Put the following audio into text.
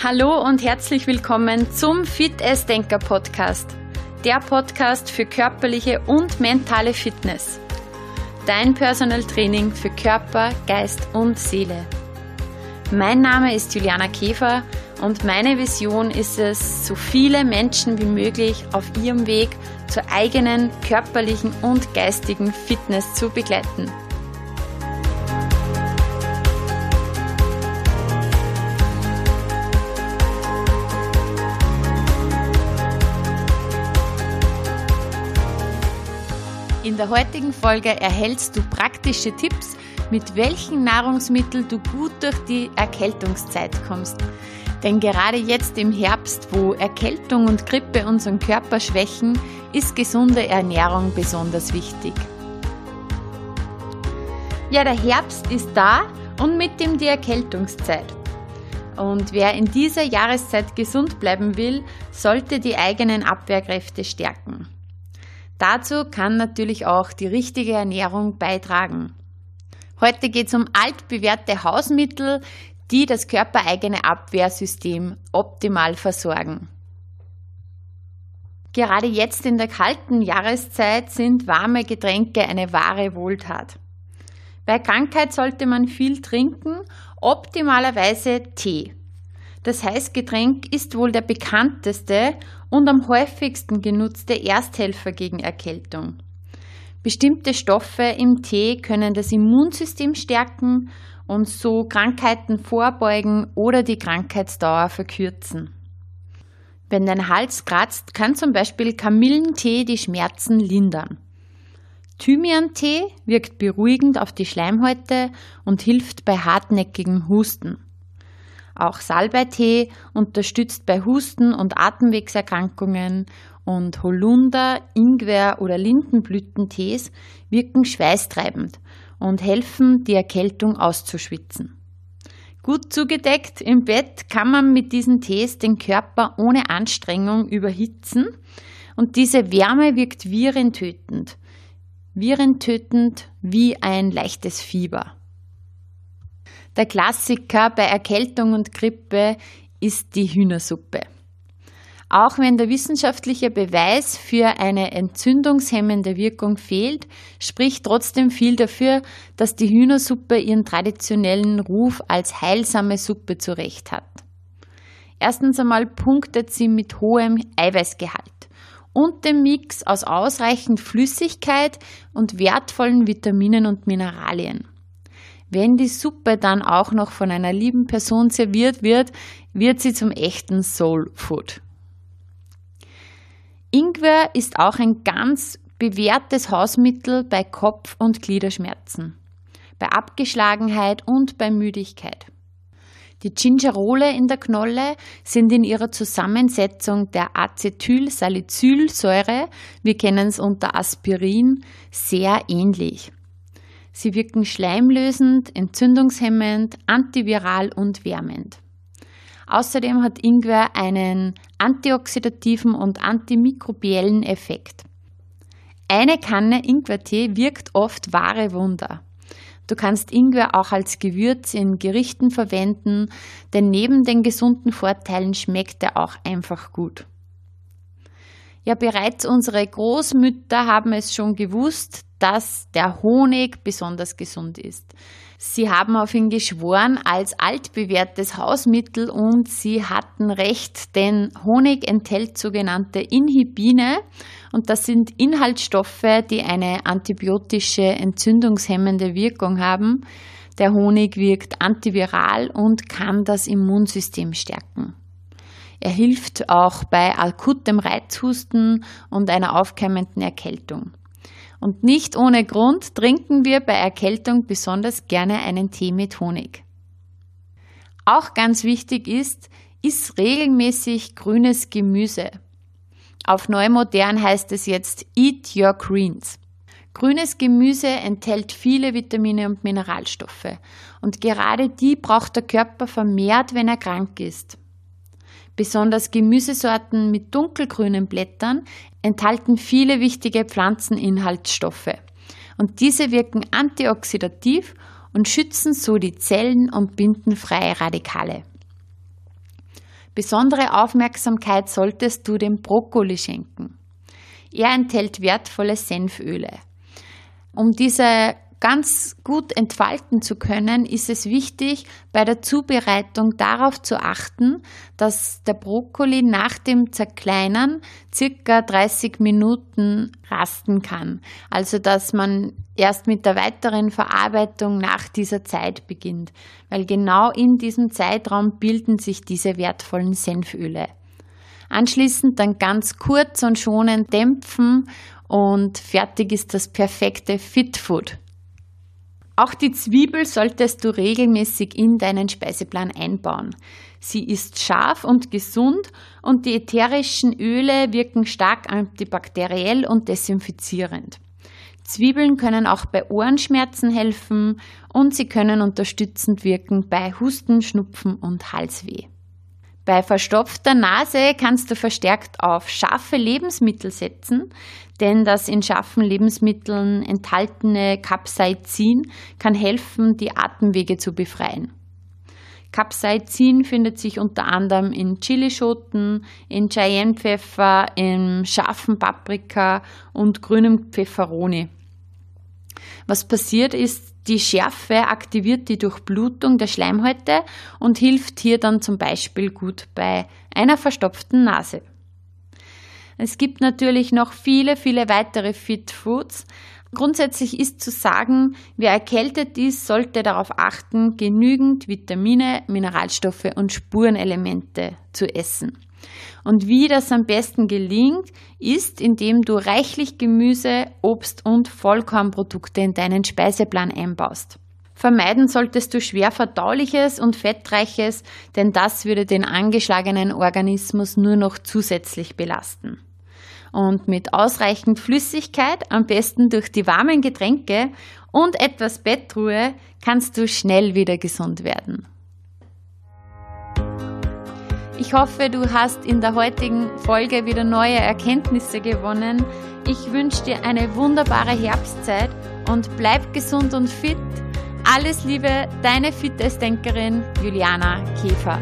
Hallo und herzlich willkommen zum Fit as Denker Podcast. Der Podcast für körperliche und mentale Fitness. Dein Personal Training für Körper, Geist und Seele. Mein Name ist Juliana Käfer und meine Vision ist es, so viele Menschen wie möglich auf ihrem Weg zur eigenen körperlichen und geistigen Fitness zu begleiten. In der heutigen Folge erhältst du praktische Tipps, mit welchen Nahrungsmitteln du gut durch die Erkältungszeit kommst. Denn gerade jetzt im Herbst, wo Erkältung und Grippe unseren Körper schwächen, ist gesunde Ernährung besonders wichtig. Ja, der Herbst ist da und mit dem die Erkältungszeit. Und wer in dieser Jahreszeit gesund bleiben will, sollte die eigenen Abwehrkräfte stärken. Dazu kann natürlich auch die richtige Ernährung beitragen. Heute geht es um altbewährte Hausmittel, die das körpereigene Abwehrsystem optimal versorgen. Gerade jetzt in der kalten Jahreszeit sind warme Getränke eine wahre Wohltat. Bei Krankheit sollte man viel trinken, optimalerweise Tee. Das Heißgetränk ist wohl der bekannteste und am häufigsten genutzte Ersthelfer gegen Erkältung. Bestimmte Stoffe im Tee können das Immunsystem stärken und so Krankheiten vorbeugen oder die Krankheitsdauer verkürzen. Wenn dein Hals kratzt, kann zum Beispiel Kamillentee die Schmerzen lindern. Thymiantee wirkt beruhigend auf die Schleimhäute und hilft bei hartnäckigen Husten. Auch Salbeitee unterstützt bei Husten und Atemwegserkrankungen und Holunder, Ingwer oder Lindenblütentees wirken schweißtreibend und helfen, die Erkältung auszuschwitzen. Gut zugedeckt im Bett kann man mit diesen Tees den Körper ohne Anstrengung überhitzen und diese Wärme wirkt virentötend. Virentötend wie ein leichtes Fieber. Der Klassiker bei Erkältung und Grippe ist die Hühnersuppe. Auch wenn der wissenschaftliche Beweis für eine entzündungshemmende Wirkung fehlt, spricht trotzdem viel dafür, dass die Hühnersuppe ihren traditionellen Ruf als heilsame Suppe zurecht hat. Erstens einmal punktet sie mit hohem Eiweißgehalt und dem Mix aus ausreichend Flüssigkeit und wertvollen Vitaminen und Mineralien. Wenn die Suppe dann auch noch von einer lieben Person serviert wird, wird sie zum echten Soul Food. Ingwer ist auch ein ganz bewährtes Hausmittel bei Kopf- und Gliederschmerzen, bei Abgeschlagenheit und bei Müdigkeit. Die Gingerole in der Knolle sind in ihrer Zusammensetzung der Acetylsalicylsäure, wir kennen es unter Aspirin, sehr ähnlich. Sie wirken schleimlösend, entzündungshemmend, antiviral und wärmend. Außerdem hat Ingwer einen antioxidativen und antimikrobiellen Effekt. Eine Kanne Ingwertee wirkt oft wahre Wunder. Du kannst Ingwer auch als Gewürz in Gerichten verwenden, denn neben den gesunden Vorteilen schmeckt er auch einfach gut. Ja, bereits unsere Großmütter haben es schon gewusst, dass der Honig besonders gesund ist. Sie haben auf ihn geschworen als altbewährtes Hausmittel und sie hatten recht, denn Honig enthält sogenannte Inhibine und das sind Inhaltsstoffe, die eine antibiotische entzündungshemmende Wirkung haben. Der Honig wirkt antiviral und kann das Immunsystem stärken. Er hilft auch bei akutem Reizhusten und einer aufkeimenden Erkältung. Und nicht ohne Grund trinken wir bei Erkältung besonders gerne einen Tee mit Honig. Auch ganz wichtig ist, iss regelmäßig grünes Gemüse. Auf Neumodern heißt es jetzt Eat Your Greens. Grünes Gemüse enthält viele Vitamine und Mineralstoffe und gerade die braucht der Körper vermehrt, wenn er krank ist. Besonders Gemüsesorten mit dunkelgrünen Blättern enthalten viele wichtige Pflanzeninhaltsstoffe und diese wirken antioxidativ und schützen so die Zellen und binden freie Radikale. Besondere Aufmerksamkeit solltest du dem Brokkoli schenken. Er enthält wertvolle Senföle. Um diese ganz gut entfalten zu können, ist es wichtig, bei der Zubereitung darauf zu achten, dass der Brokkoli nach dem Zerkleinern circa 30 Minuten rasten kann. Also, dass man erst mit der weiteren Verarbeitung nach dieser Zeit beginnt, weil genau in diesem Zeitraum bilden sich diese wertvollen Senföle. Anschließend dann ganz kurz und schonend dämpfen und fertig ist das perfekte Fit Food. Auch die Zwiebel solltest du regelmäßig in deinen Speiseplan einbauen. Sie ist scharf und gesund und die ätherischen Öle wirken stark antibakteriell und desinfizierend. Zwiebeln können auch bei Ohrenschmerzen helfen und sie können unterstützend wirken bei Husten, Schnupfen und Halsweh. Bei verstopfter Nase kannst du verstärkt auf scharfe Lebensmittel setzen, denn das in scharfen Lebensmitteln enthaltene Capsaicin kann helfen, die Atemwege zu befreien. Capsaicin findet sich unter anderem in Chilischoten, in Cayennepfeffer, im scharfen Paprika und grünem Pfefferoni. Was passiert ist, die Schärfe aktiviert die Durchblutung der Schleimhäute und hilft hier dann zum Beispiel gut bei einer verstopften Nase. Es gibt natürlich noch viele, viele weitere Fit Foods. Grundsätzlich ist zu sagen, wer erkältet ist, sollte darauf achten, genügend Vitamine, Mineralstoffe und Spurenelemente zu essen. Und wie das am besten gelingt, ist, indem du reichlich Gemüse, Obst und Vollkornprodukte in deinen Speiseplan einbaust. Vermeiden solltest du schwer verdauliches und fettreiches, denn das würde den angeschlagenen Organismus nur noch zusätzlich belasten. Und mit ausreichend Flüssigkeit, am besten durch die warmen Getränke und etwas Bettruhe, kannst du schnell wieder gesund werden. Ich hoffe, du hast in der heutigen Folge wieder neue Erkenntnisse gewonnen. Ich wünsche dir eine wunderbare Herbstzeit und bleib gesund und fit. Alles Liebe, deine Fitnessdenkerin Juliana Käfer.